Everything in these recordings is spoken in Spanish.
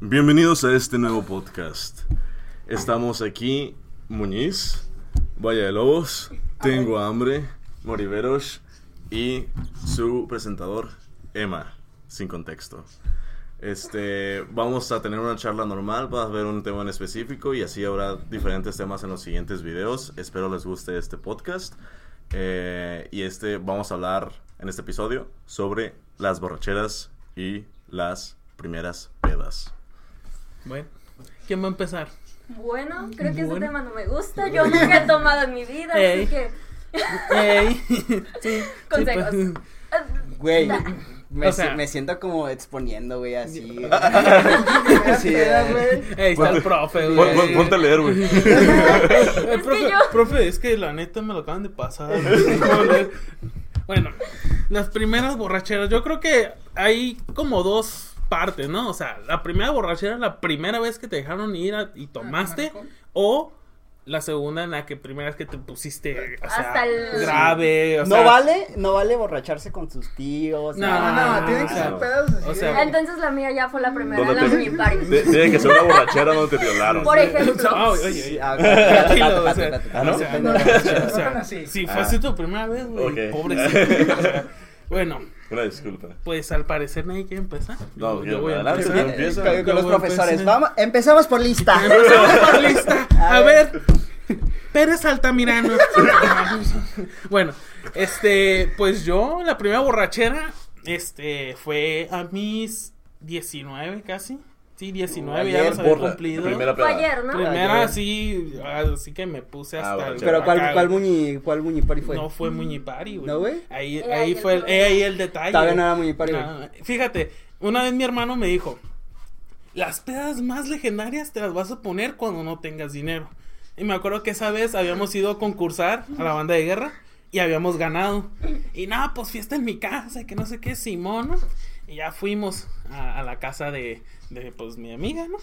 Bienvenidos a este nuevo podcast. Estamos aquí, Muñiz, Valle de Lobos, Tengo Hambre, Moriveros y su presentador, Emma, sin contexto. Este, vamos a tener una charla normal, va a haber un tema en específico y así habrá diferentes temas en los siguientes videos. Espero les guste este podcast. Eh, y este, vamos a hablar en este episodio sobre las borracheras y las primeras pedas. Bueno, ¿quién va a empezar? Bueno, creo que ese tema no me gusta. Yo nunca he tomado en mi vida, Ey. así que. Ey. sí, sí, Consejos. pues, Güey, me, O sea- si- me siento como exponiendo, güey, así. Sí, Sí, güey. Ey, está el profe, güey. pon- Ponte a leer, güey. Es profe, que yo- profe, es que la neta me lo acaban de pasar. Bueno, las primeras borracheras, yo creo que hay como dos partes, ¿no? O sea, la primera borrachera, la primera vez que te dejaron ir a- y tomaste, o la segunda en la que primera vez que te pusiste, o sea, Hasta el- grave, o No sea, vale, no vale borracharse con sus tíos. No, No, no, no, tienen que sea, ser pedos así o de- sea- Entonces la mía ya fue la primera, ¿Dónde la te- mini party. Tiene que ser una borrachera donde te violaron. Por ejemplo. Ah, oye, oye, oye. Ah, ok. Tranquilo, o sea, Espérate, espérate, ¿Ah, no? o sea, espérate. o sea, No son así. si Ah. fuese tu primera vez, güey, Ok. pobrecito. o sea, bueno, Una disculpa. pues al parecer nadie quiere empezar. No, Yo- yo voy a adelante, empezar. tú empieza. Con, los a profesores. empezar. Vamos, empezamos por lista. Empezamos por lista. A A ver. Pérez Altamirano. bueno, este, pues yo, la primera borrachera, este, fue a mis 19 casi. Sí, 19, ya Ayer, los había cumplido. primera Fue ayer, ¿no? Primera, Ayer. sí, así que me puse Ah, hasta el borrachera. Pero ¿cuál, cuál muñi, cuál muñi party fue? No fue Muñipari, güey. ¿No, güey? Ahí, Eh, ahí fue el, eh, ahí el detalle. Todavía no era muñipari, güey. Fíjate, una vez mi hermano me dijo, las pedas más legendarias te las vas a poner cuando no tengas dinero. Y me acuerdo que esa vez habíamos ido a concursar a la banda de guerra y habíamos ganado. Y nada, pues fiesta en mi casa, que no sé qué, Simón, ¿no? Y ya fuimos a, a la casa de, de, pues, mi amiga, ¿no?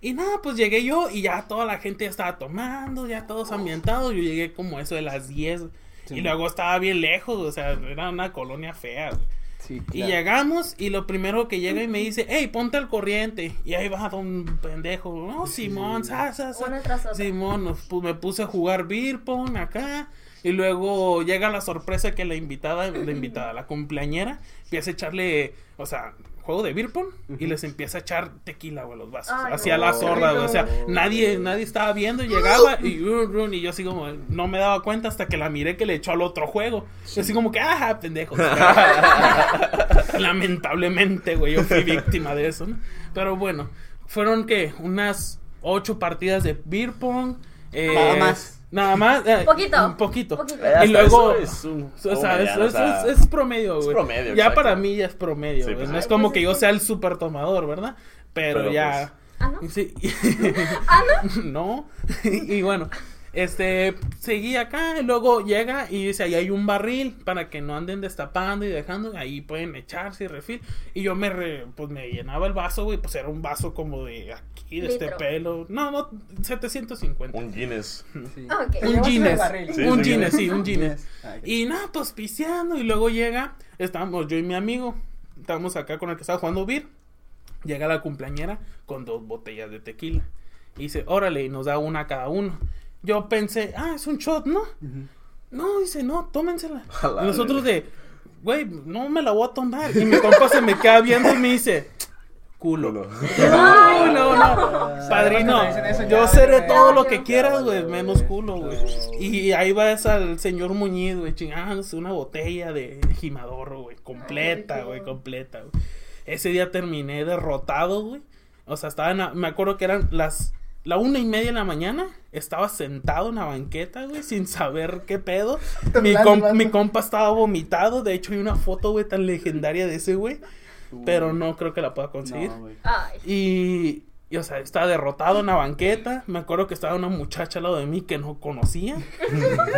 Y nada, pues llegué yo y ya toda la gente ya estaba tomando, ya todos ambientados. Yo llegué como eso de las 10. Sí. Y luego estaba bien lejos, o sea, era una colonia fea. güey. Sí, Y llegamos y lo primero que llega y me dice, hey, ponte al corriente. Y ahí va un pendejo, no, Simón, sa, sa, sa". Una tras otra. Simón, nos pu- me puse a jugar beer pong acá. Y luego llega la sorpresa que la invitada, la invitada, la cumpleañera, empieza a echarle, o sea, juego de beer pong y les empieza a echar tequila, güey, a los vasos. Ay, hacia no. la sorda, güey. O sea, No. nadie, nadie estaba viendo, y llegaba y, run, run, y yo así como, no me daba cuenta hasta que la miré que le echó al otro juego. Así como que, ajá, pendejo. Lamentablemente, güey, yo fui víctima de eso, ¿no? Pero bueno, fueron que unas ocho partidas de beer pong. eh, Nada más. Nada más. eh, Poquito. Un poquito. Poquito. Y luego. eso es un- o sea, es, es- sea, es- es promedio, güey. promedio, Ya exacto. para mí ya es promedio, Sí, pues, no es como pues, que es yo sea el super tomador, ¿verdad? Pero, Pero, ya. ¿Ah, no? Sí. ¿Ah, no? no. y bueno, este, seguí acá y luego llega y dice, ahí hay un barril para que no anden destapando y dejando, ahí pueden echarse y refil. Y yo me, re- pues me llenaba el vaso, güey, pues era un vaso como de aquí, de este pelo. No, no, 750. Un Guinness. Sí. Un Guinness. Sí, un Guinness, sí. un Guinness. Ah. Y nada, pues pisteando. Y luego llega, estábamos yo y mi amigo. Estábamos acá con el que estaba jugando beer. Llega la cumpleañera con dos botellas de tequila. Y dice, órale, y nos da una a cada uno. Yo pensé, ah, es un shot, ¿no? No, dice, no, tómensela. A la Y nosotros de, güey, no me la voy a tomar. Y mi compa se me queda viendo y me dice, culo. No, no, no. Padrino, yo seré todo lo que quieras, güey, menos culo, güey. Y ahí vas al señor Muñiz, güey, chingándose una botella de jimadorro, güey, completa, güey, completa, güey. Ese día terminé derrotado, güey. O sea, estaba en la- me acuerdo que eran las la una y media de la mañana. Estaba sentado en la banqueta, güey, sin saber qué pedo. Mi, com- compa estaba vomitado. De hecho, hay una foto, güey, tan legendaria de ese, güey. Pero no creo que la pueda conseguir. No, güey. Ay. Y, Y, o sea, estaba derrotado en la banqueta. Me acuerdo que estaba una muchacha al lado de mí que no conocía.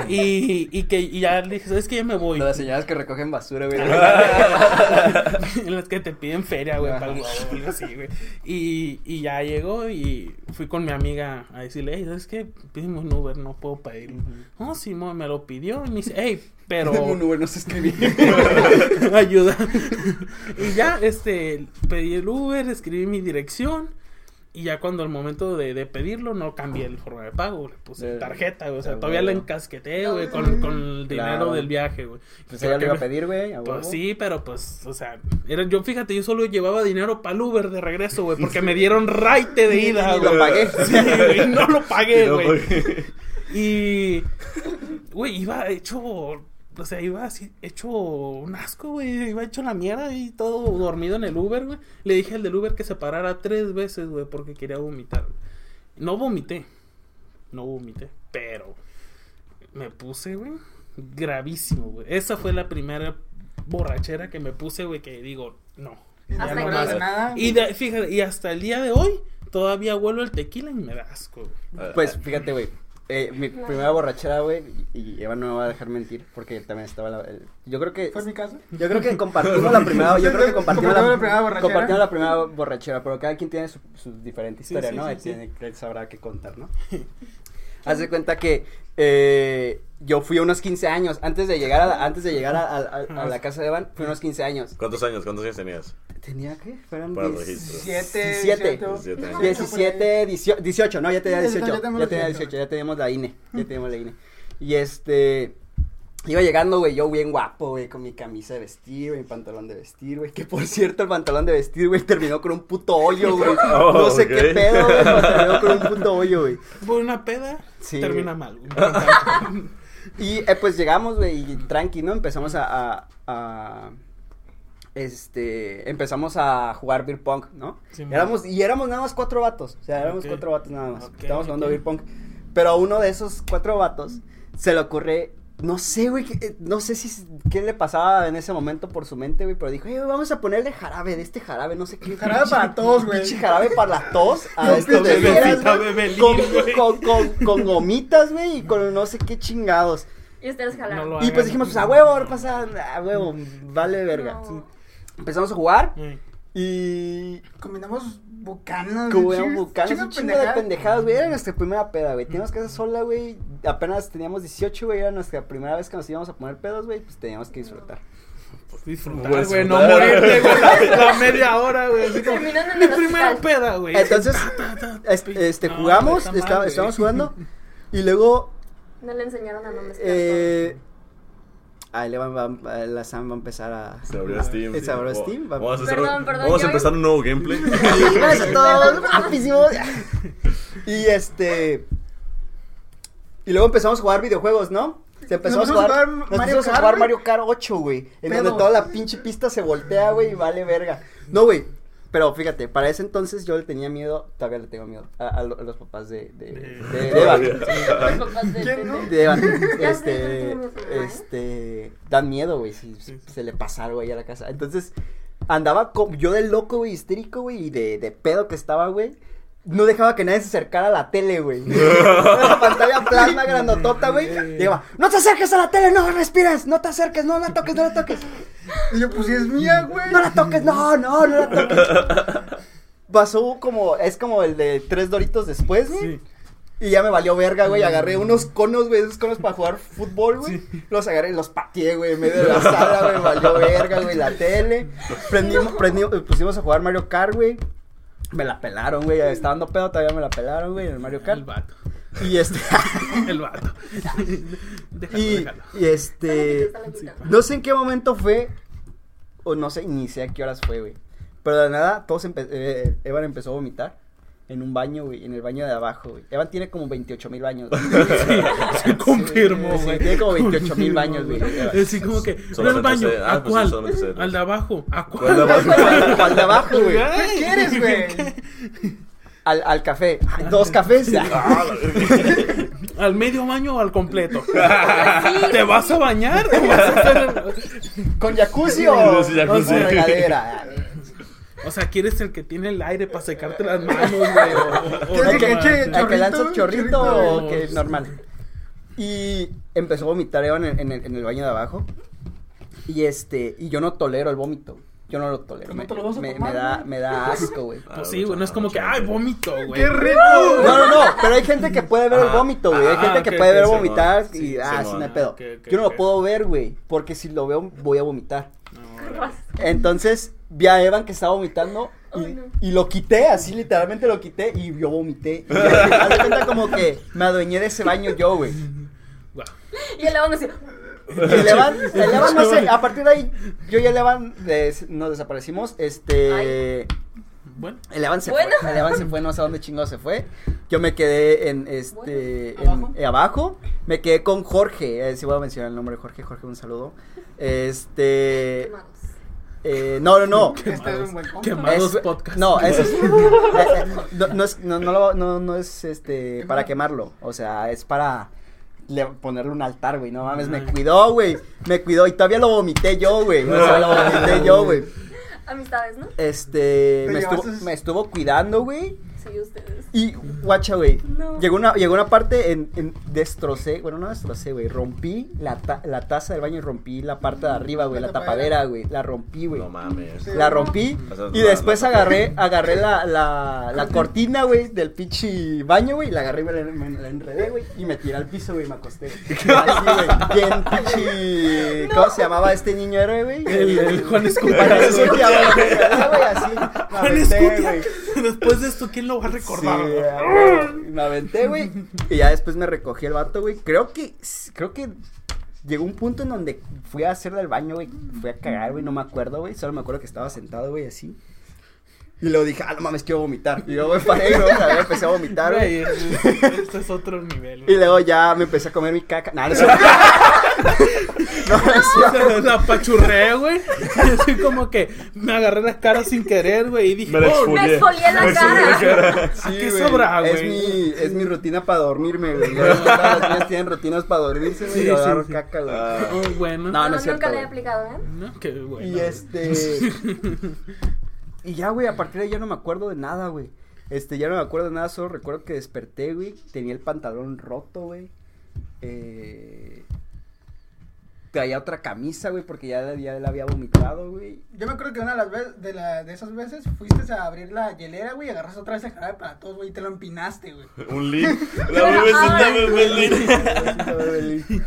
y, y que y ya le dije, ¿sabes qué? Ya me voy. Las señoras que recogen basura, güey. las que te piden feria, güey, para el globo, algo así, güey. Y, y ya llegó y fui con mi amiga a decirle, hey, ¿sabes qué? Pídeme un Uber, no puedo pedirlo. No, sí, mo, me lo pidió y me dice, hey, pero... Un Uber no se escribía. Ayuda. y ya, este, pedí el Uber, escribí mi dirección. Y ya cuando el momento de, de pedirlo, no cambié el forma de pago, le puse tarjeta, güey. O sea, todavía güey. la encasqueté, güey, con, con el dinero Claro. del viaje, güey. Pues ella lo iba a pedir, güey. a Pues sí, pero pues, o sea, era, yo fíjate, yo solo llevaba dinero para el Uber de regreso, güey, porque me dieron raite de ida, güey. lo pagué. Sí, güey, no lo pagué, No, güey. Y, güey, iba hecho, o sea, iba así, hecho un asco, güey, iba hecho la mierda y todo dormido en el Uber, güey. Le dije al del Uber que se parara tres veces, güey, porque quería vomitar. No vomité, no vomité, pero me puse, güey, gravísimo, güey. Esa fue la primera borrachera que me puse, güey, que digo, no. ya Hasta no más. nada. Y de- fíjate, y hasta el día de hoy todavía vuelvo el tequila y me da asco, güey. Pues fíjate, güey. Eh, mi primera borrachera, güey, y Eva no me va a dejar mentir, porque también estaba la, el- yo creo que ¿Fue en mi casa? yo creo que compartimos la primera, yo creo que compartimos la, primera borrachera. compartimos la primera borrachera, pero cada quien tiene su, su diferente historia, sí, ¿no? sí, tiene, él sabrá qué contar, ¿no? Haz de cuenta que eh, yo fui a unos 15 años, antes de llegar a la, antes de llegar a, a- a- a la casa de Evan, fui a unos 15 años. ¿Cuántos años? ¿Cuántos años tenías? ¿Tenía qué? Fueron Para el 10 registro. 17, 17. 17 años. 17, 18, 18, no, ya tenía Sí, 18, ya tenía 18. 18, ya teníamos la INE, ya teníamos la INE. Y este, iba llegando, güey, yo bien guapo, güey, con mi camisa de vestir, güey, mi pantalón de vestir, güey, que por cierto el pantalón de vestir, güey, terminó con un puto hoyo, güey. Oh, no sé qué pedo, güey, pero terminó con un puto hoyo, güey. Por una peda, Sí. termina mal, güey. Y eh, pues llegamos, güey, y tranqui, ¿no? Empezamos a, a, a- este, empezamos a jugar beer pong, ¿no? Sí, éramos, y éramos nada más cuatro vatos, o sea, éramos cuatro vatos nada más, Ok, estábamos jugando beer pong, pero a uno de esos cuatro vatos se le ocurre, no sé, güey, eh, no sé si, qué le pasaba en ese momento por su mente, güey, pero dijo, "Eh, vamos a ponerle jarabe, de este jarabe, no sé qué. Jarabe para tos, güey. Pinche jarabe para la tos, a No, estos bebelín, con, con, con, con gomitas, güey, y con no sé qué chingados. Y ustedes No jalaron. lo Y pues dijimos, pues a huevo, ahora pasa, a huevo, vale verga. No. Empezamos a jugar y Combinamos bucanas. eran bucanas, un de chingo de pendejadas. pendejadas, güey, era nuestra primera peda, güey, teníamos casa sola, güey, apenas teníamos 18, güey, era nuestra primera vez que nos íbamos a poner pedos, güey, pues teníamos que disfrutar. disfrutar, Pues, güey, no morirte, güey, la media hora, güey. así como, Mi el primera hospital. peda, güey. Entonces, Ta, ta, ta, es- pi- este, no, jugamos, está mal, está- güey. estábamos jugando, y luego, No le enseñaron a no mezclar eh, ahí le va, va- la Sam va a empezar a... Se abrió Steam. Se abrió Vamos- Steam, va- Vamos a, hacer Perdón, perdón, vamos a empezar un nuevo gameplay. Y. Y este. Y luego empezamos a jugar videojuegos, ¿no? Se empezó a jugar, a jugar nos Mario pusimos a Kart, jugar güey. Mario Kart 8, güey. En donde toda la pinche pista se voltea, güey, y vale verga. No, güey. Pero fíjate, para ese entonces yo le tenía miedo, todavía le tengo miedo, a, a lo- a los papás de, de, de, de Eva. Los papás de ¿Quién no? De Eva. Este, este, dan miedo, güey, si se le pasa algo ahí a la casa. Entonces, andaba co- yo de loco, güey, histérico, güey, y de, de pedo que estaba, güey. No dejaba que nadie se acercara a la tele, güey. la pantalla plasma grandotota, güey. Y iba, no te acerques a la tele, no respires, no te acerques, no la toques, no la toques. Y yo, pues si es mía, güey. No la toques, no, no, no la toques. Pasó como, es como el de tres doritos después, güey. Sí. Y ya me valió verga, güey. Agarré unos conos, güey, esos conos para jugar fútbol, güey. Los agarré y los pateé, güey, en medio de la sala, güey. Valió verga, güey, la tele. Prendimos, prendimos, pusimos a jugar Mario Kart, güey. Me la pelaron, güey. Estaba dando pedo, todavía me la pelaron, güey, en el Mario El Kart. vato. Y este. El vato. déjalo, y, déjalo. y este. No sé en qué momento fue. O no sé, ni sé a qué horas fue, güey. Pero de nada, todos empe- eh, Evan empezó a vomitar. En un baño, güey, en el baño de abajo, güey. Evan tiene como 28 mil baños. güey. Se confirmó, Sí, güey. tiene como 28 mil baños, güey. Así como que, ¿no el Solamente baño? sé- ah, ¿A pues sí, cuál? Al de abajo. ¿A ¿Cuál? Al de abajo, güey. ¿Qué quieres, güey? Al, al café. Ay, Dos cafés. Ah. ¿Al medio baño o al completo? Sí, ¿Te sí. vas a bañar o vas a hacer ¿Con jacuzzi o Sí, jacuzzi. con regadera? O sea, ¿quieres el que tiene el aire para secarte las manos, güey? O, o- o ¿Quieres El que, que eche el que chorrito, lanza chorrito chorrito? o que normal. Y empezó a vomitar Eva en el, en el- en el baño de abajo. Y este, y yo no tolero el vómito. Yo no lo tolero. ¿Cómo Me, te lo vas a me- tomar, me da, me da asco, güey. Pues sí, güey, no es como que, ay, vómito, güey. ¡Qué rico! No, no, no, pero hay gente que puede ver el vómito, güey. Hay Ah, gente que puede ver vomitar y, sí, ah, sí, ok, pedo. Yo no lo puedo ver, güey, porque si lo veo voy a vomitar. No. Entonces vi a Evan que estaba vomitando y, Ay, no. y lo quité, así literalmente lo quité y yo vomité. Y haz de cuenta como que me adueñé de ese baño yo, güey. Y el así. Y el Evan, el Evan no sé, a partir de ahí, yo y el Evan des- nos desaparecimos, este... Bueno, El Evan se Bueno. fue, el Evan se fue, no sé a dónde chingado se fue. Yo me quedé en este Bueno, en- eh, abajo. Me quedé con Jorge, eh, si voy a mencionar el nombre de Jorge, Jorge, un saludo. Este Quemados. Eh, no, no, no. Este es un buen compa. Quemados Es- podcast. No, eso es, no, no es no, no, lo- no, no es este para quemarlo, o sea, es para le- ponerle un altar, güey. No mames, me cuidó, güey. Me cuidó y todavía lo vomité yo, güey. O sea, lo vomité yo, güey. Amistades, ¿no? Este, Te me estuvo, me estuvo cuidando, güey. Sí, ustedes. Y, guacha, güey. No. Llegó una, llegó una parte en, en destrocé, bueno, no destrocé, güey. Rompí la, ta- la taza del baño y rompí la parte de arriba, güey. La La tapadera, güey. La rompí, güey. No mames. La rompí y después agarré, agarré la, la, la cortina, güey, del pinche baño, güey, la agarré y me la, me la enredé, güey, y me tiré al piso, güey, y me acosté. Así, güey, bien pinche, ¿cómo se llamaba este niño héroe, güey? El, el Juan Juan Escutia. Escutia, güey, me enredé, güey, así, me Juan Escutia. Después de esto, ¿quién lo va a recordar? Sí, güey? güey. me aventé, güey. Y ya después me recogí el vato, güey. Creo que, creo que llegó un punto en donde fui a hacer del baño, güey. Fui a cagar, güey. No me acuerdo, güey. Solo me acuerdo que estaba sentado, güey, así. Y luego dije, ah, no mames, quiero vomitar. Y luego me paré, güey. empecé a vomitar, Güey, güey. es- es- este es otro nivel. Y güey. luego ya me empecé a comer mi caca. Nah, no. no, no es cierto. La apachurré, güey. Y así como que me agarré la cara sin querer, güey. Y dije, Me oh, exfolié. Me exfolié la la cara. cara. ¿a qué güey, sobra, Es güey? mi, es mi rutina para dormirme, güey. Las niñas tienen rutinas para dormirse, güey. Sí, y sí, sí. caca, güey. Ah. Oh, bueno. No, No, no es cierto, nunca he aplicado, ¿eh? No, qué bueno. Y este. y ya, güey, a partir de ahí ya no me acuerdo de nada, güey. Este, ya no me acuerdo de nada, solo recuerdo que desperté, güey. Tenía el pantalón roto, güey. Eh. Traía otra camisa, güey, porque ya, ya la había vomitado, güey. Yo me acuerdo que una de las veces, de, la, de esesas veces, fuiste a abrir la hielera, güey, y agarraste otra vez el jarabe para todos, güey, y te lo empinaste, güey. Un link. La bebecita, bebecita.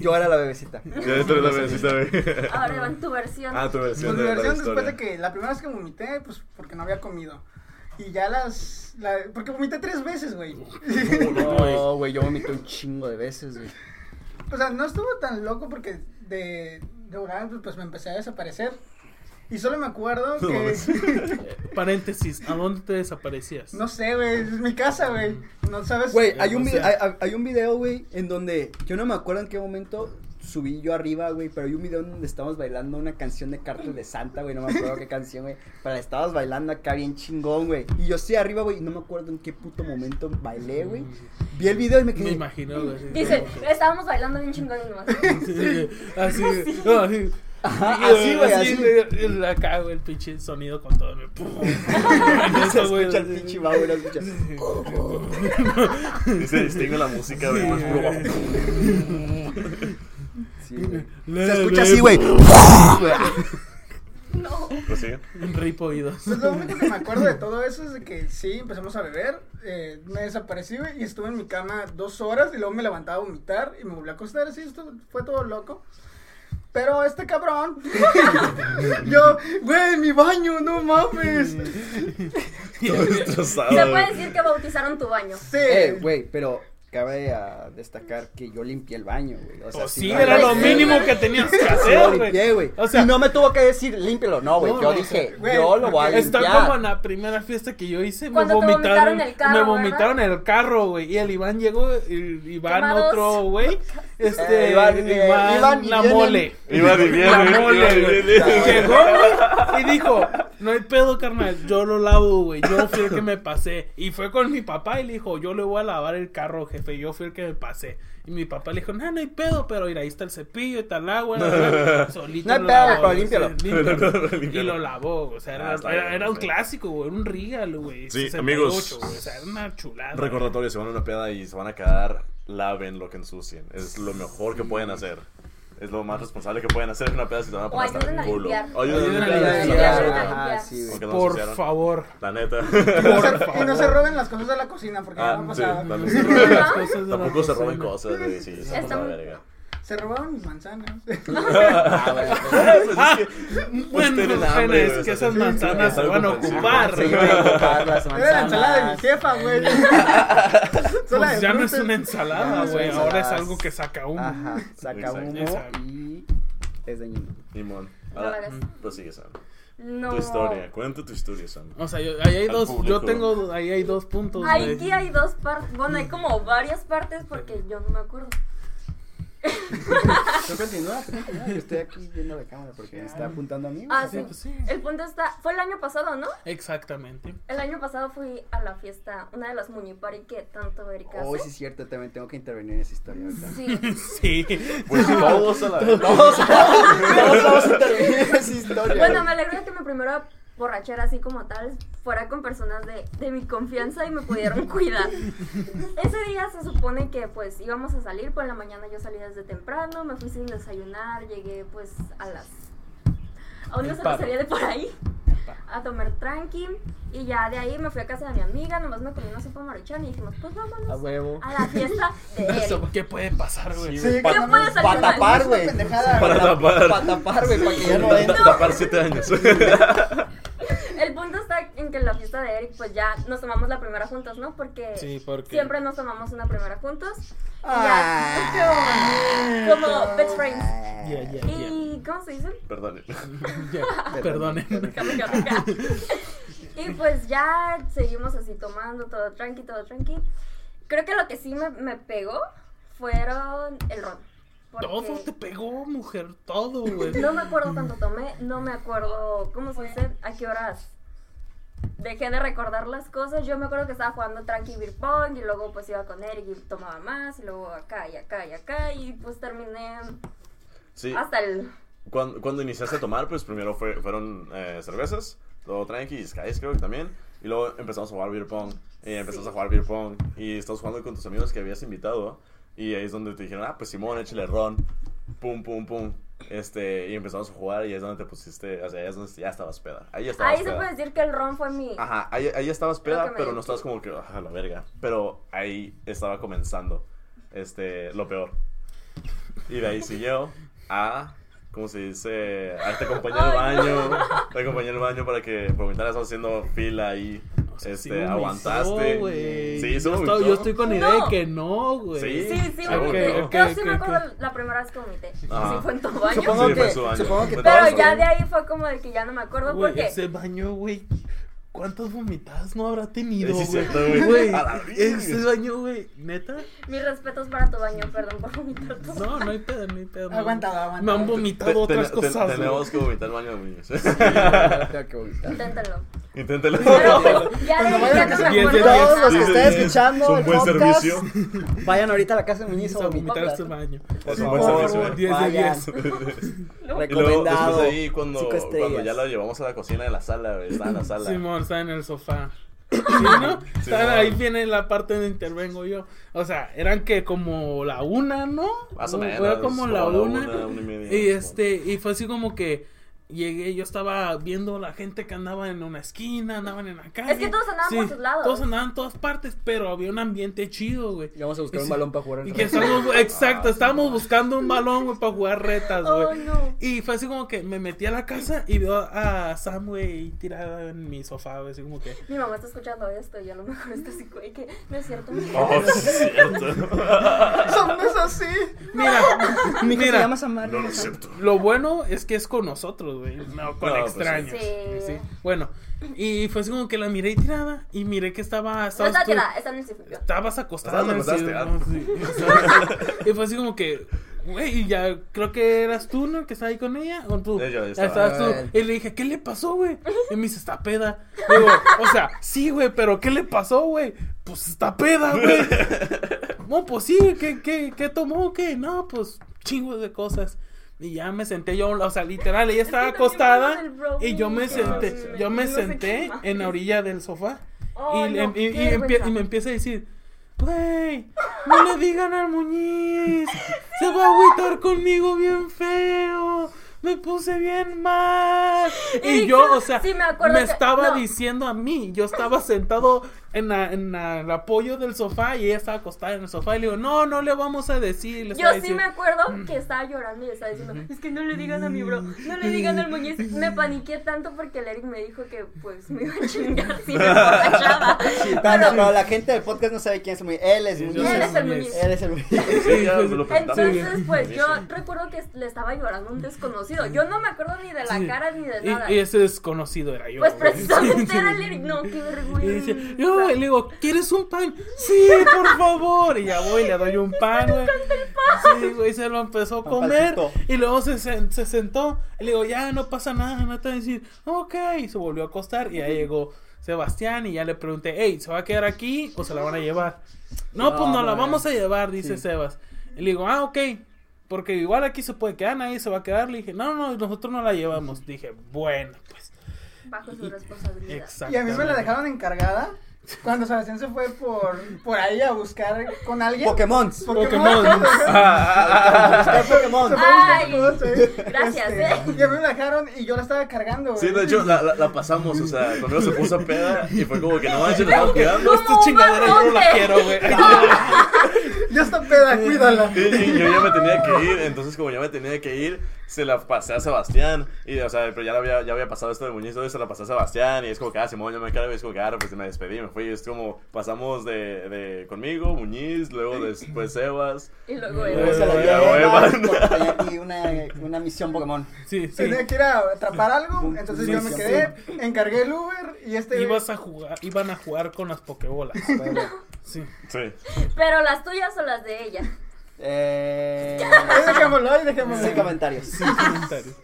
Yo era la bebecita. Ya dentro de la bebecita, güey. Ahora va en tu versión. Ah, tu Pues versión mi versión después de que la primera vez que vomité, pues porque no había comido. Y ya las. La, porque vomité tres veces, güey. No, güey, yo vomité un chingo de veces, güey. O sea, no estuvo tan loco porque de, de pues, pues me empecé a desaparecer. Y solo me acuerdo que. Eh, Paréntesis, ¿a dónde te desaparecías? no sé, güey, es mi casa, güey. No sabes. Güey, hay o un, hay- hay un video, güey, en donde yo no me acuerdo en qué momento subí yo arriba, güey, pero hay un video donde estamos bailando una canción de Cártel de Santa, güey, no me acuerdo qué canción, güey, pero estabas bailando acá bien chingón, güey, y yo estoy arriba, güey, y no me acuerdo en qué puto momento bailé, güey, vi el video y me Me quedé, imagino, güey. así Dice, estábamos bailando bien chingón y nomás. Sí, así, no, así. Ajá, Y, así, güey, así. güey, el- Acá, güey, el pinche sonido con todo. güey, pum. se Eso, güey, escucha el así. pinche bajo, güey, lo escucha. Se distingue la música, güey. más puro. Sí, güey. Se escucha así, güey. No. Prosigue. Un rip oídos. Pues lo único que me acuerdo de todo eso es de que sí, empezamos a beber, eh, me desaparecí, güey, y estuve en mi cama dos horas y luego me levantaba a vomitar y me volví a acostar, así, esto fue todo loco. Pero este cabrón, yo, güey, mi baño, no mames. Todo destrozado. Se puede decir que bautizaron tu baño. Sí, Eh, güey, pero cabe a destacar que yo limpié el baño, güey. O sea, Pues si sí, no- era lo mínimo que tenías que hacer, güey. limpié, güey. O sea, y no me tuvo que decir, límpielo. No, güey. No, yo no, dije, güey, yo lo voy a Está limpiar. como en la primera fiesta que yo hice, me vomitaron, vomitaron el carro, me ¿verdad? vomitaron el carro, güey, y el Iván llegó, y Iván Quemados. otro, güey, este, Eh, Iván, Iván, eh, Iván, y la mole. Iba viviendo, La mole. Llegó, y dijo, no hay pedo, carnal, yo lo lavo, güey, yo fui el que me pasé. Y fue con mi papá y le dijo, yo le voy a lavar el carro, jefe, yo fui el que me pasé. Y mi papá le dijo, no, no hay pedo, pero mira, ahí está el cepillo, está el agua. la- solito No hay pedo, lavó, pero sí, límpialo. límpialo. Y lo lavó, o sea, Ah, era, está era, un clásico, güey, era un regalo, güey. Sí, 68, amigos. güey, o sea, era una chulada. Recordatorio, si van a una peda y se van a quedar, laven lo que ensucien. Es lo mejor que pueden hacer. Es lo más responsable que pueden hacer en una peda si se van a poner hasta el culo. ayuden a limpiar. Sí, sí, no Por favor. La neta. Y no se roben las cosas de la cocina, porque ya me ha sí, pasado. también. Se roban las cosas de la Tampoco se roben cosas, güey. Sí, se robaron mis manzanas. Ah, bueno, pues, Ah, Pues bueno, tienen bueno, hambre, es que o sea, esas manzanas sí, se van a ocupar. se a ocupar las Era la ensalada de mi manzanas. jefa, güey. Pues de ya no es una ensalada, no güey. Ahora es algo que saca humo. Ajá, saca humo y es dañino. Simón. No Ahora, lo hagas. pues sigue, Sam. No. Tu historia. Cuenta tu historia, Sam. O sea, yo- ahí hay Al dos, público. yo tengo, ahí hay dos puntos, güey. Aquí hay dos partes. Bueno, hay como varias partes porque yo no me acuerdo. Tú continúa. Yo estoy aquí viendo la cámara porque me está apuntando a mí. Ah, Sí, pues sí. El punto está. Fue el año pasado, ¿no? Exactamente. El año pasado fui a la fiesta, una de las Muñipari que tanto Erika Oh, hace. sí es cierto, también tengo que intervenir en esa historia. Sí. Sí. Pues todos a la vez. Todos, todos vamos a intervenir en esa historia. Bueno, me alegro de que mi primera borrachera así como tal fuera con personas de, de mi confianza y me pudieron cuidar. Ese día se supone que pues íbamos a salir, por la mañana yo salí desde temprano, me fui sin desayunar, llegué pues a las... a una cervecería de por ahí a tomar tranqui y ya de ahí me fui a casa de mi amiga, nomás me comí una sopa maruchan y dijimos pues vámonos A huevo. a la fiesta de Eric. ¿Qué puede pasar, güey? Sí, pa- ¿Qué puede salir Para tapar, güey. Para tapar. Para tapar, güey, para que ya no Para entre. tapar siete años. Que en la fiesta de Eric, pues ya nos tomamos la primera juntos, ¿no? Porque, Sí, porque- siempre nos tomamos una primera juntos. Y Ah. ya, como best friends. Ya, ya, ya. ¿Y cómo se dice? Perdón. Ya, Perdonen. Rica. Y pues ya seguimos así tomando, todo tranqui, todo tranqui. Creo que lo que sí me, me pegó fueron el ron. porque Todo te pegó, mujer. Todo, güey. No me acuerdo cuánto tomé, no me acuerdo, ¿cómo se dice? ¿A qué horas? Dejé de recordar las cosas. Yo me acuerdo que estaba jugando tranqui beer pong y luego pues iba con Eric y tomaba más y luego acá y acá y acá y pues terminé Sí. hasta el... Cuando, cuando iniciaste a tomar, pues primero fue, fueron eh, cervezas, todo tranqui, y skies creo que también. Y luego empezamos a jugar beer pong. Y empezamos Sí. a jugar beer pong. Y estás jugando con tus amigos que habías invitado. Y ahí es donde te dijeron, ah, pues Simón, échale ron. Pum, pum, pum. Este, y empezamos a jugar y es donde te pusiste, o sea, es donde ya estabas peda. Ahí estabas Ahí se peda. puede decir que el ron fue mi... Ajá, ahí, ahí estabas peda, pero no estabas como que, a la verga. Pero ahí estaba comenzando, este, lo peor. Y de ahí siguió a, ¿cómo se dice? A te acompañé al baño, te acompañé al baño para que vomitaras, estamos haciendo fila ahí. Sí este, aguantaste. güey. Sí, yo, estoy, yo estoy con idea de que no, güey. Sí. Sí, sí, Ah, vomité. ok, Yo sí me acuerdo la primera vez que vomité. Ajá. Sí fue en tu baño. Supongo Sí, fue que, su baño. supongo que Pero ya de ahí fue como de que ya no me acuerdo porque... ese baño, güey. ¿Cuántas vomitadas no habrá tenido, güey? ese baño, güey, neta. Mis respetos para tu baño, perdón por vomitar tu No, no hay pedo, no hay pedo. no. Aguantado, Me han vomitado te- otras te- cosas. Tenemos que vomitar el baño de vomitar. Inténtalo. Inténtelo. Pero ya de Cuando vayan ya a no casa de de Todos los que Sí, estén sí. escuchando Es un el buen podcast, servicio. vayan ahorita a la casa de Muñiz a a vomitar vomitar. este baño. Es un buen servicio. 10 de vayan. 10. Y luego, después de ahí, cuando, ya lo llevamos a la cocina de la sala, güey, estaba en la sala. Simón está en el sofá. ¿Sí, no? Está- Simón. ahí viene la parte donde intervengo yo. O sea, eran que como la una, ¿no? Más o Fue menos, como la como la una. una, una y media, y este, y fue así como que llegué, yo estaba viendo la gente que andaba en una esquina, andaban en la calle. Es que todos andaban por sus lados. Todos andaban en todas partes, pero había un ambiente chido, güey. Y vamos a buscar Y un sí- balón para jugar al Y que rato. estábamos, exacto, estábamos buscando un balón, güey, para jugar retas, güey. Ay, no. Y fue así como que me metí a la casa y veo a Sam, güey, tirada en mi sofá, güey, así como que... Mi mamá está escuchando esto y a lo mejor está así, güey, que no es cierto. mi Oh, sí, es cierto. Son no es así. Mira, Mi hija se mira, llama Samar. No lo acepto. lo bueno es que es con nosotros, güey, no con No, pues extraños. sí. Sí. Bueno, y fue así como que la miré tirada y miré que estaba... No estabas tirada, está en el. Estabas acostada en el Estabas sillón, acostaste, ¿no? Sí. Y fue así como que, güey, y ya creo que eras tú, ¿no? Que estaba ahí con ella, o tú. Sí, yo estaba. estabas tú. Ah. Y le dije, ¿qué le pasó, güey? Y me dice, está peda. Digo, o sea, sí, güey, pero ¿qué le pasó, güey? Pues está peda, güey. no, pues sí, ¿qué, qué, qué tomó? ¿Qué? No, pues chingos de cosas. Y ya me senté yo, o sea, literal, ella estaba que acostada y yo me senté, yo me senté en la orilla del sofá Oh, y, le- no, y- y qué empie- vergüenza. y me empieza a decir, güey, no le digan al Muñiz, se va a agüitar conmigo bien feo, me puse bien mal. Y yo, o sea, Sí, me que- estaba no. diciendo a mí, yo estaba sentado en, la- en la- el apoyo del sofá y ella estaba acostada en el sofá y le digo, no, no le vamos a decir. le Yo sí diciendo- me acuerdo que estaba llorando y estaba diciendo, es que no le digan a mi bro, no le digan al muñez. Me paniqué tanto porque el Eric me dijo que pues me iba a chingar si me emborrachaba. Sí, pero, pero la gente del podcast no sabe quién es Muñiz. Él es Muñiz. Él es el Muñiz. Muñiz. Él es el Muñiz. Sí, ya lo plantamos. Entonces, pues yo recuerdo que le estaba llorando a un desconocido. Yo no me acuerdo ni de la Sí. cara ni de nada. Y, y ese desconocido era yo. Pues precisamente era el Eric. No, qué Y dice, vergüenza. Yo y le digo, ¿quieres un pan? Sí, por favor. Y ya voy, le doy un pan, güey. Sí, güey, se lo empezó a comer. Y luego se, se sentó. Y le digo, ya, no pasa nada, no te voy a decir, ok. Y se volvió a acostar. Y ahí llegó Sebastián. Y ya le pregunté, hey, ¿se va a quedar aquí o se la van a llevar? No, No, pues no la güey. vamos a llevar, dice Sí. Sebas. Y le digo, ah, ok. Porque igual aquí se puede quedar, nadie se va a quedar. Le dije, no, no, nosotros no la llevamos. Dije, bueno, pues. Bajo su responsabilidad. Y a mí me la dejaron encargada cuando Sebastián se fue por, por ahí a buscar con alguien. Pokémon. Pokémon. Pokémon. A gracias, Este, ¿eh? Y a mí me dejaron y yo la estaba cargando. Sí, de hecho, la, la, la pasamos, o sea, conmigo se puso peda y fue como que no manches, nos estamos quedando. Esta chingadera yo no la quiero, güey. Ya está peda, cuídala. Y, y yo ya me tenía que ir, entonces como ya me tenía que ir, se la pasé a Sebastián. Y, o sea, pero ya, la había, ya había pasado esto de Muñiz, entonces se la pasé a Sebastián. Y es como que, ah, Simón, yo me quedo, y es como que, ah, pues me despedí, me fui. Y es como, pasamos de, de conmigo, Muñiz, luego después Sebas. Y luego Luego se la aquí una, una misión Pokémon. Sí, sí. Tenía que ir a atrapar algo, entonces Sí, yo me sí, quedé, encargué el Uber y este... Ibas a jugar, iban a jugar con las pokebolas. Sí. Sí. Pero las tuyas o las de ella. Eh, Ahí dejémoslo, ahí dejémoslo. sin comentarios. Sin comentarios.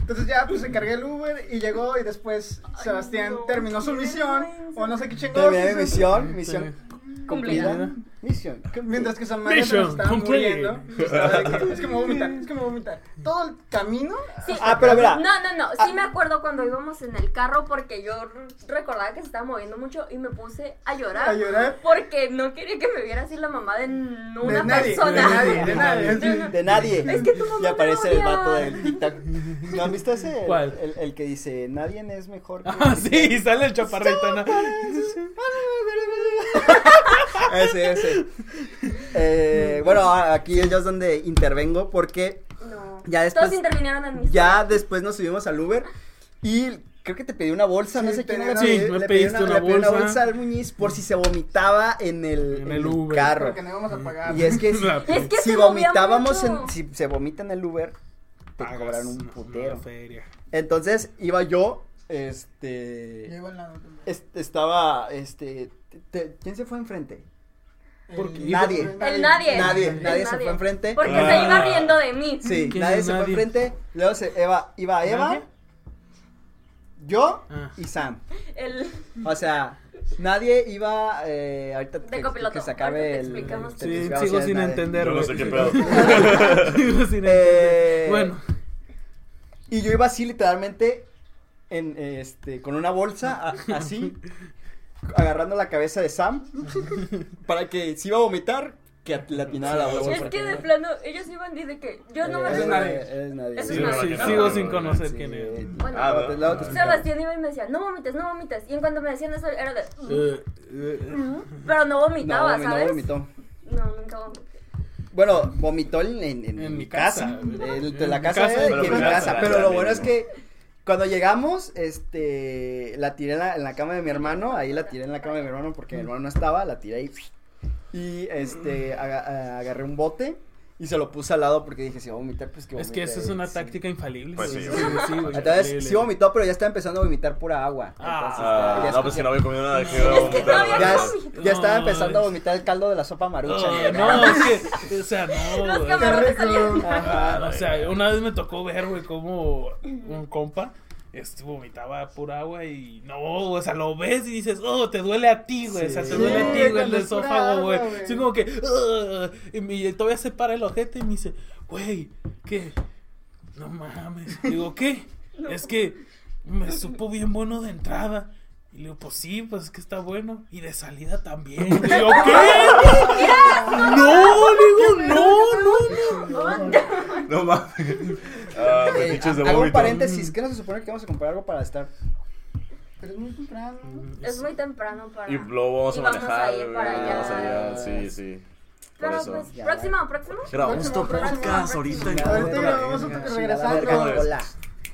Entonces ya pues encargué el Uber y llegó y después Sebastián no, terminó su misión o no sé qué chingados. Terminé mi misión, misión Cumplida. Misión. Mientras que Samantha se Mission nos estaba muriendo. es que me voy a vomitar, es que me voy a vomitar. Todo el camino. Sí. Ah, pero mira. No, no, no. Sí me acuerdo cuando íbamos en el carro porque yo recordaba que se estaba moviendo mucho y me puse a llorar. A llorar. Porque no quería que me viera así la mamá de una de nadie, persona. de nadie, de nadie. De De nadie. Es que tu mamá Y me aparece el vato del TikTok. ¿No han visto ese? El- ¿Cuál? El, el que dice, nadie es mejor que Ah, sí, sale el chaparrito, ¿no? Ese, ese. Eh, bueno, aquí es donde intervengo porque No. Ya después- Todos intervinieron en mis ya después nos subimos al Uber y creo que te pedí una bolsa, no Sí, sé quién era. Sí, le- me le pedí pediste una le pedí bolsa. al Muñiz por si se vomitaba en el, En el Uber. carro. Porque no íbamos a pagar. Y es que si, Es que si vomitábamos en, si se vomita en el Uber, te Pagas cobran un una putero. feria. Entonces iba yo, Yo este, iba al lado. est- estaba, este, te- ¿quién se fue enfrente? Porque Nadie. El nadie. Nadie, El nadie se fue enfrente. Porque Ah. se iba riendo de mí. Sí, ¿Quién nadie se fue nadie? enfrente. Luego se Eva, iba Eva, ¿Nadie? yo Ah. y Sam. El... O sea, nadie iba. Eh, ahorita que, copiloto. que se acabe el. Sí, sigo de sin nadie. entender, Yo no sé qué pedo. Sigo sin Eh, entender. Bueno, Y yo iba así, literalmente, en este, con una bolsa, a- así, agarrando la cabeza de Sam, para que si iba a vomitar, que le atinara la bolsa. Es que de no- plano, ellos iban y de que yo no me Eh, acuerdo. nadie. es nadie. Sí, sí, sigo no, sin no, conocer Sí, quién es. Bueno. Ah. Sebastián iba y me decía, no vomites, no vomites. Y en cuanto me decían eso, era de. Eh, eh, Pero no vomitaba, No, no ¿sabes? vomitó. No, nunca vomité. Bueno, vomitó en, en, en En mi casa. En la casa, casa, de, mi casa. la- Pero la lo bueno es que cuando llegamos, este, la tiré en la, cama de mi hermano. Ahí la tiré en la cama de mi hermano porque mi hermano no estaba. La tiré. Y este, agarré un bote y se lo puse al lado porque dije, si va a vomitar, pues que Es que vomite, esa es una sí. táctica infalible. Pues sí, sí, güey. sí, güey, Entonces, sí vomitó, pero ya estaba empezando a vomitar pura agua. Ah. Entonces, Ah, ya, no, pues si no había comido nada, que Es que no había ya, ya estaba No, empezando a vomitar el caldo de la sopa marucha. Ah, no, es que, o sea, no. Los. Ajá, o sea, una vez me tocó ver, güey, como un compa este, vomitaba pura agua y no, o sea, lo ves y dices, oh, te duele a ti, güey, o sea, te duele a ti, güey, el esófago, güey. Así como que, y, me- todavía se para el ojete y me dice, güey, ¿qué? No mames. Digo, ¿qué? Es que me supo bien bueno de entrada. Y le digo, pues sí, pues es que está bueno. Y de salida también. Y digo, ¿qué? No, digo, no, no, mames. Ah, Eh, fetiches de hago un paréntesis, ¿qué no se supone que vamos a comprar algo para estar? Pero es muy temprano. Es muy temprano para. Y luego vamos a Y vamos a manejar. ir para allá. vamos allá, Sí, sí. Pero pues, próximo, próximo. Grabamos otro próximo, podcast ahorita. A ver, en tío, otra vamos a verga. regresando. Hola.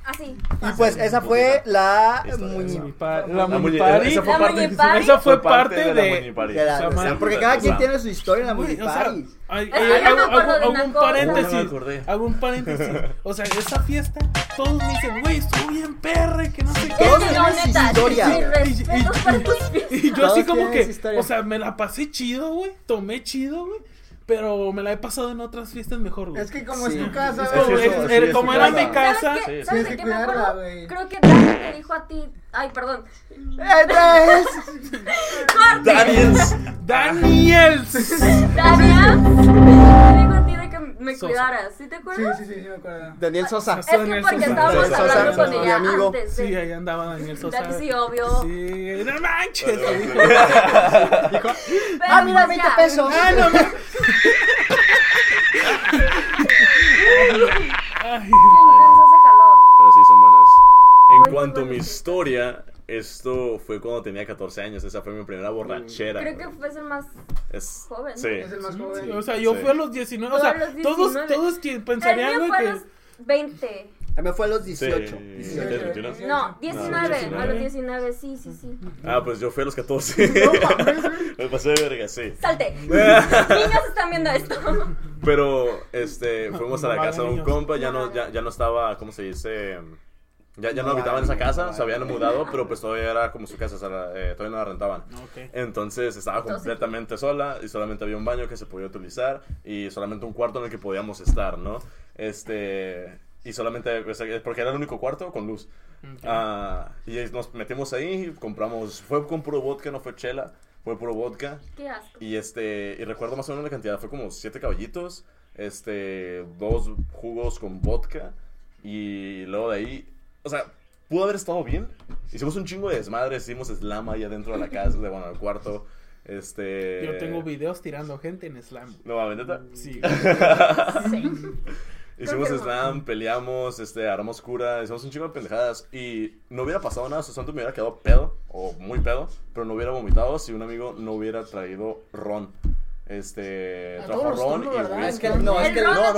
Así. Y pues esa fue la Esta muñi- vez. Mi pa- La muñipari. esa fue La parte- muñipari. Esa fue parte la de. muñipari. de la- O sea, porque cada quien o sea, tiene su historia en la Güey, o sea, hago, un paréntesis. Hago un paréntesis. O sea, esa fiesta, todos me dicen, güey, estuvo bien perre, que no sé qué. Todos tienen su historia. Y- yo así como que, o sea, me la pasé chido, güey. Tomé chido, güey. Pero me la he pasado en otras fiestas mejor, güey. Es que como Sí. es tu casa, Es güey. como, sí, es- sí, era- sí, como era mi casa. ¿Sabes Sí, sí. ¿Sabes Tienes de que qué me cuidarla, acuerdo? güey. Creo que Dani te dijo a ti. Ay, perdón. Entonces, Daniels. Daniel. Daniel me Sosa. cuidaras. ¿Sí te Sí, acuerdas? sí, sí, sí me acuerdo. Daniel Sosa. Es que Daniel porque Sosa. estábamos Sosa, hablando con mi ella amigo. antes. Sí, ahí andaba Daniel Sosa. Sí, obvio. Sí, no manches. Pero, Ah, mira, 20 ya. pesos. Ah, no. Ay, Qué intenso ese calor. Pero sí son buenas. En Muy cuanto a mi historia, esto fue cuando tenía 14 años. Esa fue mi primera borrachera. Creo que fue el más Es, joven. Sí. Es el más joven. o sea, yo Sí. fui a los 19. O sea, todos, 19. todos que pensarían, fue a que. los 20. A mí me fue a los Sí. 18. 18, 21. No, 19. No, A los 19, sí, sí, sí. Ah, pues yo fui a los 14. Me pasé de verga, sí. Salte. Niños están viendo esto. Pero, este, fuimos a la casa de un compa, ya no, ya, ya no estaba, ¿cómo se dice? Ya, ya no habitaban en esa casa, se habían mudado, pero pues todavía era como su casa, o sea, eh, todavía no la rentaban. Ok. Entonces estaba completamente sola y solamente había un baño que se podía utilizar y solamente un cuarto en el que podíamos estar, ¿no? Este, y solamente, sea, porque era el único cuarto con luz. Ok. Ah, y nos metimos ahí, compramos, fue con puro vodka, no fue chela, fue puro vodka. Qué asco. Y este, y recuerdo más o menos la cantidad, fue como siete caballitos, este, dos jugos con vodka y luego de ahí, o sea, pudo haber estado bien. Hicimos un chingo de desmadre, hicimos slam ahí adentro de la casa, de bueno, del cuarto. Este. Yo tengo videos tirando gente en slam. No, mames, neta. Sí. Sí. Hicimos slam, peleamos, este, armamos cura, hicimos un chingo de pendejadas y no hubiera pasado nada, o sea, Santo me hubiera quedado pedo, o muy pedo, pero no hubiera vomitado si un amigo no hubiera traído ron. Este, tumba, y. Es que no, es que no, no,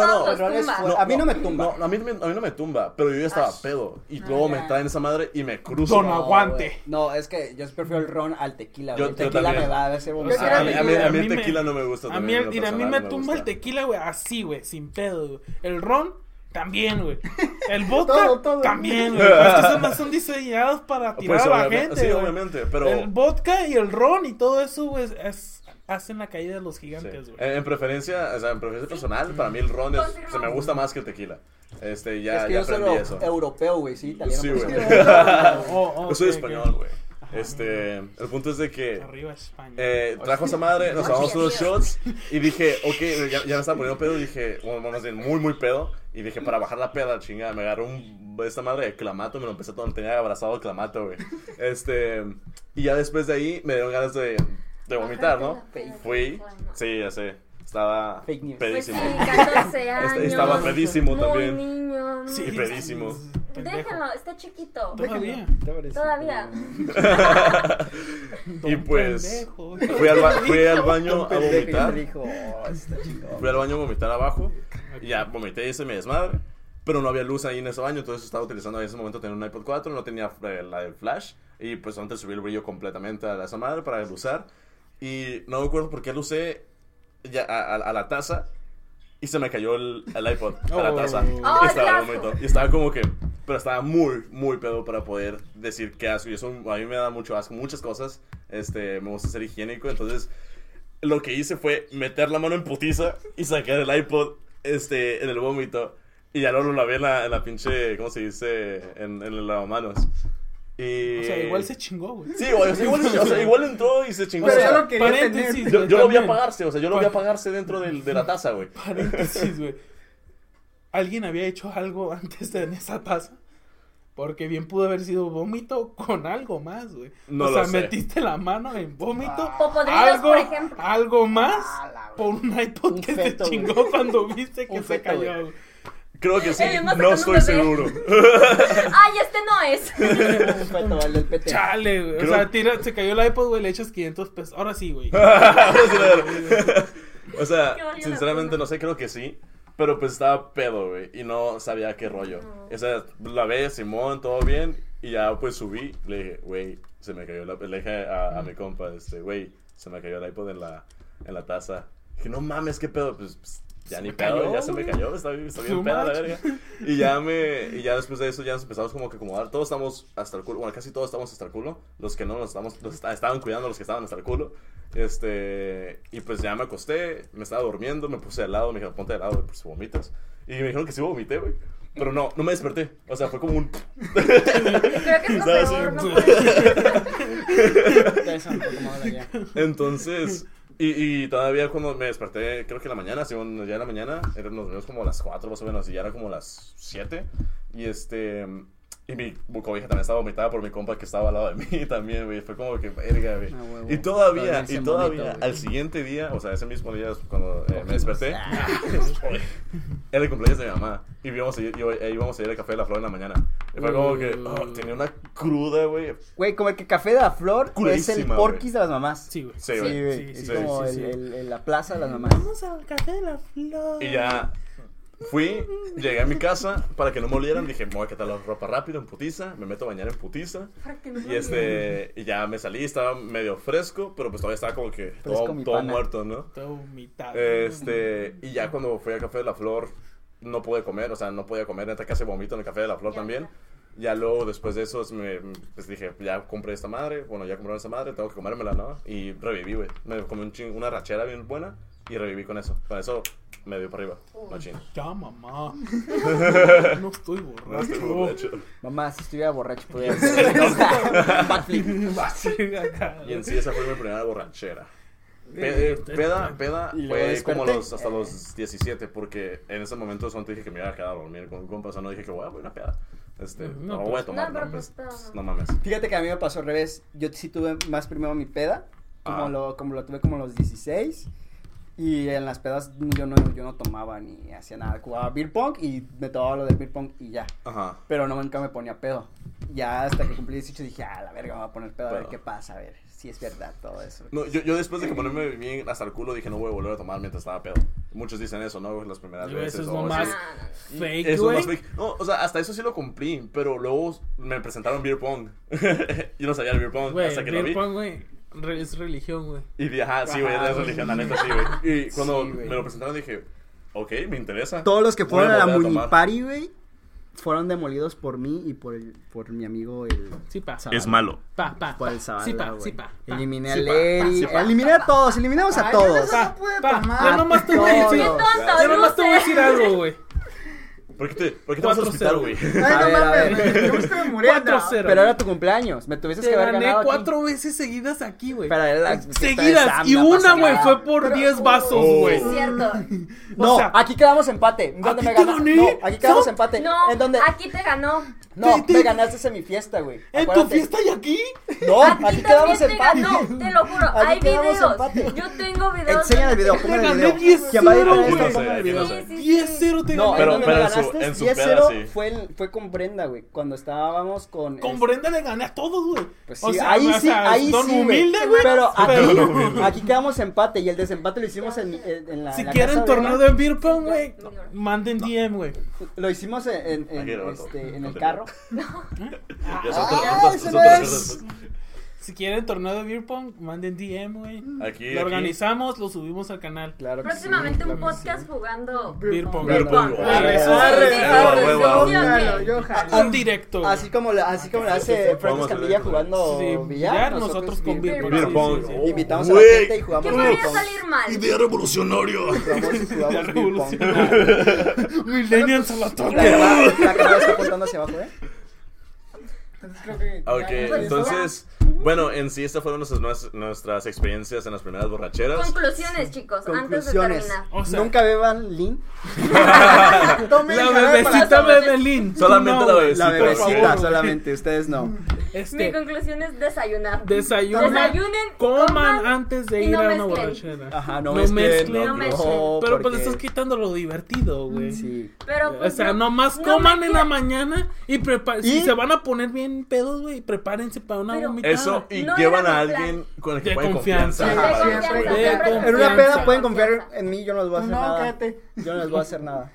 no. A mí no me tumba. No, a mí, a mí no me tumba, pero yo ya estaba pedo. Y luego me traen esa madre y me cruzo. Don No, aguante. No, es que yo prefiero el ron al tequila. El tequila me va a hacer Yo vomitar. a, mí, a mí- a mí A el mí me- tequila no me gusta. A mí, me tumba el tequila, güey, así, güey, sin pedo, güey. El ron, también, güey. El vodka, Todo, todo. también, güey. Es que son, son diseñados para tirar Pues, a la gente, sí, obviamente, pero... El vodka y el ron y todo eso, güey, es- hacen la caída de los gigantes, güey. En, en preferencia, o sea, en preferencia personal, para mí el ron es, se me gusta más que el tequila. Este, ya, es que ya yo aprendí eso. europeo, güey, sí, italiano. Sí, güey. Oh, oh, Yo soy español, güey. Este, el punto es de que Arriba España. eh, trajo esa madre, nos tomamos unos shots y dije, ok, ya, ya me estaba poniendo pedo y dije, bueno, más bien muy, muy pedo. Y dije, para bajar la peda, chingada, me agarró un, esta madre de clamato, me lo empecé a tomar, tenía abrazado el clamato, güey. Este, y ya después de ahí me dieron ganas de, de vomitar, ¿no? Fui, sí, ya sé, estaba Fake news. Pues sí, pedísimo. 14 años. Estaba pedísimo muy también. niño. Sí, y pedísimo. Pendejo. Déjenlo, está chiquito. Todavía. Todavía. Y pues. Fui al, ba- fui al baño a vomitar. "Oh, está chingón". Fui al baño a vomitar abajo. Y ya vomité y hice mi desmadre. Pero no había luz ahí en ese baño. Entonces estaba utilizando en ese momento tenía un iPod 4. No tenía eh, la del flash. Y pues antes subí el brillo completamente a esa madre para usar. Y no me acuerdo por qué lo usé ya a, a- a la taza. Y se me cayó el, el iPod a la Oh. taza. Oh, y estaba. Y estaba como que. Pero estaba muy, muy pedo para poder decir qué asco. Y eso a mí me da mucho asco. Muchas cosas. Este, me gusta ser higiénico. Entonces, lo que hice fue meter la mano en putiza y sacar el iPod este, en el vómito. Y ya luego lo lavé en la, en la pinche, ¿cómo se dice? En, en el lavamanos. Y... O sea, igual se chingó, güey. Sí, güey, o sea, igual, o sea, igual entró y se chingó. Pero o sea, yo lo quería paréntesis, tener. yo, yo lo vi apagarse, o sea, yo lo vi apagarse dentro del- de la taza, güey. Paréntesis, güey. ¿Alguien había hecho algo antes de en esa taza? Porque bien pudo haber sido vómito con algo más, güey. No o lo sea, sé. metiste la mano en vómito. Popodrilos, algo, por ejemplo. algo más Ah, por un iPod Un que feto, se güey. chingó cuando viste que Un se feto, cayó. güey. Creo que sí, más no estoy seguro. Ay, este no es. Un feto, el del PT. Chale, güey. O sea, tira, se cayó el iPod, güey, le echas 500 pesos. Ahora sí, güey. o sea, sinceramente no sé, creo que sí. Pero pues estaba pedo, güey. Y no sabía qué rollo. No. O sea, la ve, Simón, todo bien. Y ya pues subí. Le dije, güey, se me cayó la. Le dije a, a mi compa, este, güey, se me cayó el iPod en la, en la taza. Dije, no mames, qué pedo. Pues, pues, ya Se ni pedo, cayó, ya se me cayó. Está, bien- está bien peda la verga. Y ya me. Y ya después de eso ya nos empezamos como que acomodar. Todos estamos hasta el culo. Bueno, casi todos estamos hasta el culo. Los que no nos estamos. Los esta- estaban cuidando los que estaban hasta el culo. Este. Y pues ya me acosté. Me estaba durmiendo. Me puse al lado. Me dijeron, ponte de lado, pues vomitas. Y me dijeron que sí vomité, güey. Pero no, no me desperté. O sea, fue como un. Creo que es lo peor, no Sí. puede Eso, un poco más allá. Entonces. Y, todavía cuando me desperté, creo que la mañana, bueno, ya en la mañana, eran nos dormimos como las 4 más o menos, y ya era como las 7. Y este. Y mi cobija también estaba vomitada por mi compa que estaba al lado de mí también, güey. Fue como que, verga, güey. Ah. Y todavía, y todavía, güey. al siguiente día, o sea, ese mismo día, cuando eh, me desperté, Ah. era el cumpleaños de mi mamá. Y íbamos a ir, eh, íbamos a ir al Café de la Flor en la mañana. Y fue como que, oh, tenía una cruda, güey. Güey, como el que Café de la Flor es el porquis de las mamás. Sí, güey. Sí, Sí, güey. Sí, es sí, como sí, el, sí. el- el- la plaza de las mamás. Vamos al café de la flor. Y ya fui, llegué a mi casa para que no me olieran. Dije, me voy a quitar la ropa rápido en putiza. Me meto a bañar en putiza. No Y este, y ya me salí, estaba medio fresco, pero pues todavía estaba como que Fresco, todo, todo muerto, ¿no? Todo vomitado. Este, y ya cuando fui al Café de la Flor, no pude comer, o sea, no podía comer, neta casi vomito en el Café de la Flor Ya, también. Ya luego, después de eso, me, pues dije, ya compré esta madre, bueno, ya compraron esta madre, tengo que comérmela, ¿no? Y reviví, güey. Me comí un ching- una rachera bien buena y reviví con eso. Con eso me dio para arriba, machín. Ya, mamá. no estoy No borracho. estoy borracho. Mamá, si estuviera borracho, podría hacer. Y en sí, esa fue mi primera borrachera. Eh, peda, peda Y fue desperté. como los, hasta los 17, porque en ese momento solo te dije que me iba a quedar a dormir con un compa, o sea, no dije que voy a una peda. Este, No, no, pues- voy a tomar, No, pero no, pues, no. no mames. Fíjate que a mí me pasó al revés. Yo sí tuve más primero mi peda, como, Ah. lo, como lo tuve como a los 16. Y en las pedas yo no, yo no tomaba ni hacía nada. Jugaba beer pong y me tomaba lo del beer pong y ya. Ajá. Pero no, nunca me ponía pedo. Ya hasta que cumplí 18 dije, ah, la verga, me voy a poner pedo a ver qué pasa, a ver si es verdad todo eso. No, yo, yo después de que ponerme bien hasta el culo dije no voy a volver a tomar mientras estaba pedo. Muchos dicen eso, ¿no? Las primeras Yo, veces. eso es lo más fake, Eso es más fake. No, o sea, hasta eso sí lo cumplí, pero luego me presentaron beer pong. yo no sabía el beer pong Güey, hasta que lo vi. beer pong, güey, re- es religión, güey. Y ajá, sí, güey, es religión, la neta, sí, güey. Y cuando Sí, me lo presentaron dije, ok, me interesa. Todos los que fueron a la. Munipari, güey, fueron demolidos por mí y por el, por mi amigo el Sí, pa. Zavala. malo. Pa, pa. Por pa. el Zavala, Sí, pa, sí, pa. pa. Eliminé Sí, a pa, pa, pa. eliminé a todos, eliminamos a Ay, todos. eso no puede Pa, tomar. ya nomás te voy a decir. ¡Qué Todos. tonto! Ya nomás te voy a decir algo, güey. ¿Por qué te, por qué te vas al 4-0, hospital, güey? Ay, no mames, yo me muriendo. 4-0. Pero era tu cumpleaños, me tuviste Te que haber gané ganado aquí. cuatro veces seguidas aquí, güey. La- Seguidas. Y una, güey, fue por Pero- 10 vasos, Oh. güey. Es cierto. No, O sea, aquí quedamos empate. ¿Dónde ¿aquí me te gané? No, aquí quedamos empate. No, ¿En dónde? aquí te ganó. No, Te- te- me ganaste en mi fiesta, güey. ¿En tu fiesta y aquí? No, Aquí aquí quedamos empate. ganó, te lo juro. Aquí Hay videos. empate. Yo tengo videos. Enseña el video, Te el gané video. 10 ¿Quién va a editar cero, esto? güey. Ponme el video. Sí, sí, sí. 10-0 te No. Pero- ¿en dónde pero me en su- ganaste? en su 10-0 peda, sí. fue, el- fue con Brenda, güey. Cuando estábamos con. Con este, Brenda le gané a todos, güey. Pues O sí, sea, ahí o sí, ahí don sí, güey. humilde, güey. Pero aquí, quedamos empate y el desempate lo hicimos en, en, la. Si quieren torneo de beer pong, güey, No. manden DM, güey. Lo hicimos en, este, en el carro. Ya Ah, son otras- ese otras- no otras es. cosas. Si quieren torneo de beer pong, manden DM, güey. Aquí, Lo aquí. organizamos, lo subimos al canal. Claro que sí, Próximamente un claro que sí. podcast jugando Beer pong. Beer pong. Sí, sí. Un directo. güey. Así como, la- así como le hace Francis Vamos a Camilla ver. jugando Sí, billar, nosotros con beer pong. Sí, sí, sí. Invitamos a la gente y jugamos ¿Qué beer podría pong. salir mal? Idea revolucionaria. Pong. revolucionario. Millennials a la cámara, la cámara está apuntando hacia abajo, ¿eh? Entonces creo que. Ok, Pues, entonces, bueno, en sí estas fueron nuestras, nuestras- nuestras experiencias en las primeras borracheras. Conclusiones, chicos, antes de Conclusiones. terminar. O sea- Nunca beban lean. Tomen La jarabe para bebecita las- Bebelín. Solamente la bebecita. La por bebecita favor. solamente, ustedes no. Mi Este, conclusión es desayunar. desayunen, Desayunen, coman antes de y ir no a una mezclen. borrachera. Ajá, no, No mezclen. mezclen. No mezclen. Pero pues estás quitando lo divertido, güey. Sí. Pero O pues, sea, no- nomás no coman me en la quiero- mañana y preparen. Si ¿Y? se van a poner bien pedos, güey, prepárense para una Pero- vomitada. Eso, y No llevan a alguien con el que De pueden confianza. confianza. Ajá. De Siempre. confianza, De siempre En una peda pueden confiar en mí, yo no les voy a hacer No, nada. cállate. Yo no les voy a hacer nada.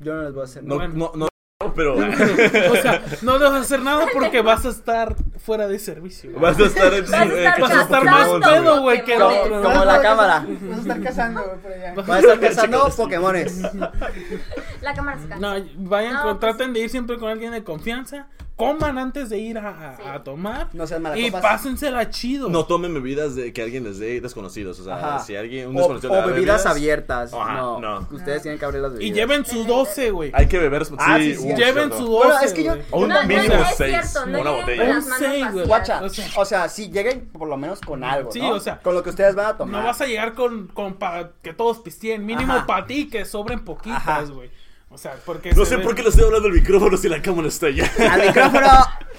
Yo no les voy a hacer No, nada. no, no, pero O sea, no le vas a hacer nada porque vas a estar fuera de servicio. güey. vas a estar en Vas a estar Vas a estar más pedo, güey, que Pokémon. otro. Como Vas la cámara. Vas a estar cazando, güey, por allá. Va a estar cazando Pokémones. La cámara se cansa. No, vayan, pues- traten de ir siempre con alguien de confianza. Coman antes de ir a, a- Sí. a tomar. No sean y malacopas. pásensela chido. No tomen bebidas de que alguien les dé desconocidos. O sea, Ajá. si alguien, un O, desconocido le o da bebidas abiertas. Ajá, no, no. Ustedes tienen que abrir las y bebidas. lleven su 12, güey. Hay que beber. Ah, sí, sí, uh, Lleven su 12. Bueno, es que yo-. O un No, mínimo es seis. cierto, no una lleguen botella. Un manos seis, güey. vacías. Guacha, O sea- o sea, sí, lleguen por lo menos con algo, Sí, ¿no? o sea, con lo que ustedes van a tomar. No vas a llegar con, con para que todos pisteen. Mínimo para ti que sobren poquitas, güey. O sea, porque. No se sé ve- por qué le estoy hablando al micrófono si la cámara está allá. Al micrófono.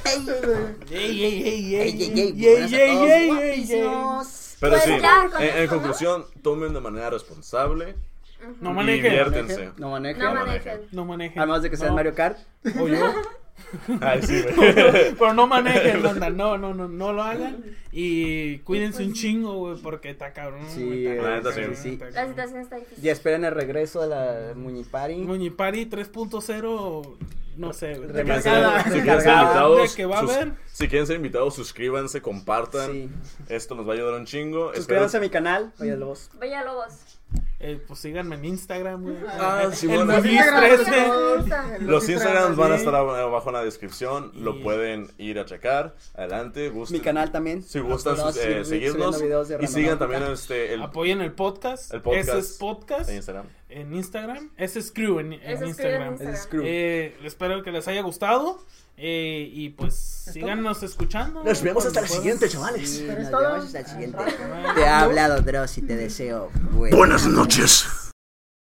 ¡Ey! Ey, ey, ey, ey, ¡Ey, ey, ey! ey, Buenas a ey, todos, ey, ey, ey. guapísimos. Pero sí, en, en conclusión, tomen de manera responsable. No manejen. diviértense. No manejen. No manejen. manejen. No manejen. A menos de que sea No. Mario Kart. O yo. Ay, sí, güey. Pero no manejen. No, no, no, no lo hagan. Y cuídense un chingo, güey, porque está cabrón. Sí, está la cabrón, sí. Sí. está La situación está difícil. Y esperen el regreso de la Muñipari. Muñipari 3.0, no sé, güey. Si quieren Recargada. ser- si quieren ser invitados, De que va a sus- haber. si quieren ser invitados, suscríbanse, compartan. Sí. Esto nos va a ayudar un chingo. Espero- Suscríbanse a mi canal. Oye, Lobos. Bella Lobos. Eh, pues síganme en Instagram, güey. Ah, El- sí, el bueno. Muñiz Instagram, 13. Insta. Los Instagrams van a estar ab- abajo en la descripción. Lo pueden ir a checar. Adelante, gusten. Mi canal también. Si gustan eh, seguir seguirnos. Y sigan también este, el, Apoyen el podcast. el podcast. Ese es podcast de Instagram. en Instagram. Ese es Crew en, en en Instagram. Instagram. Ese es Crew. Eh, espero que les haya gustado. Eh, y pues síganos escuchando. Nos vemos hasta la Cuando siguiente, chavales. Sí, nos vemos hasta el siguiente. Te ha hablado Dross y te deseo. buenas Buenas noches.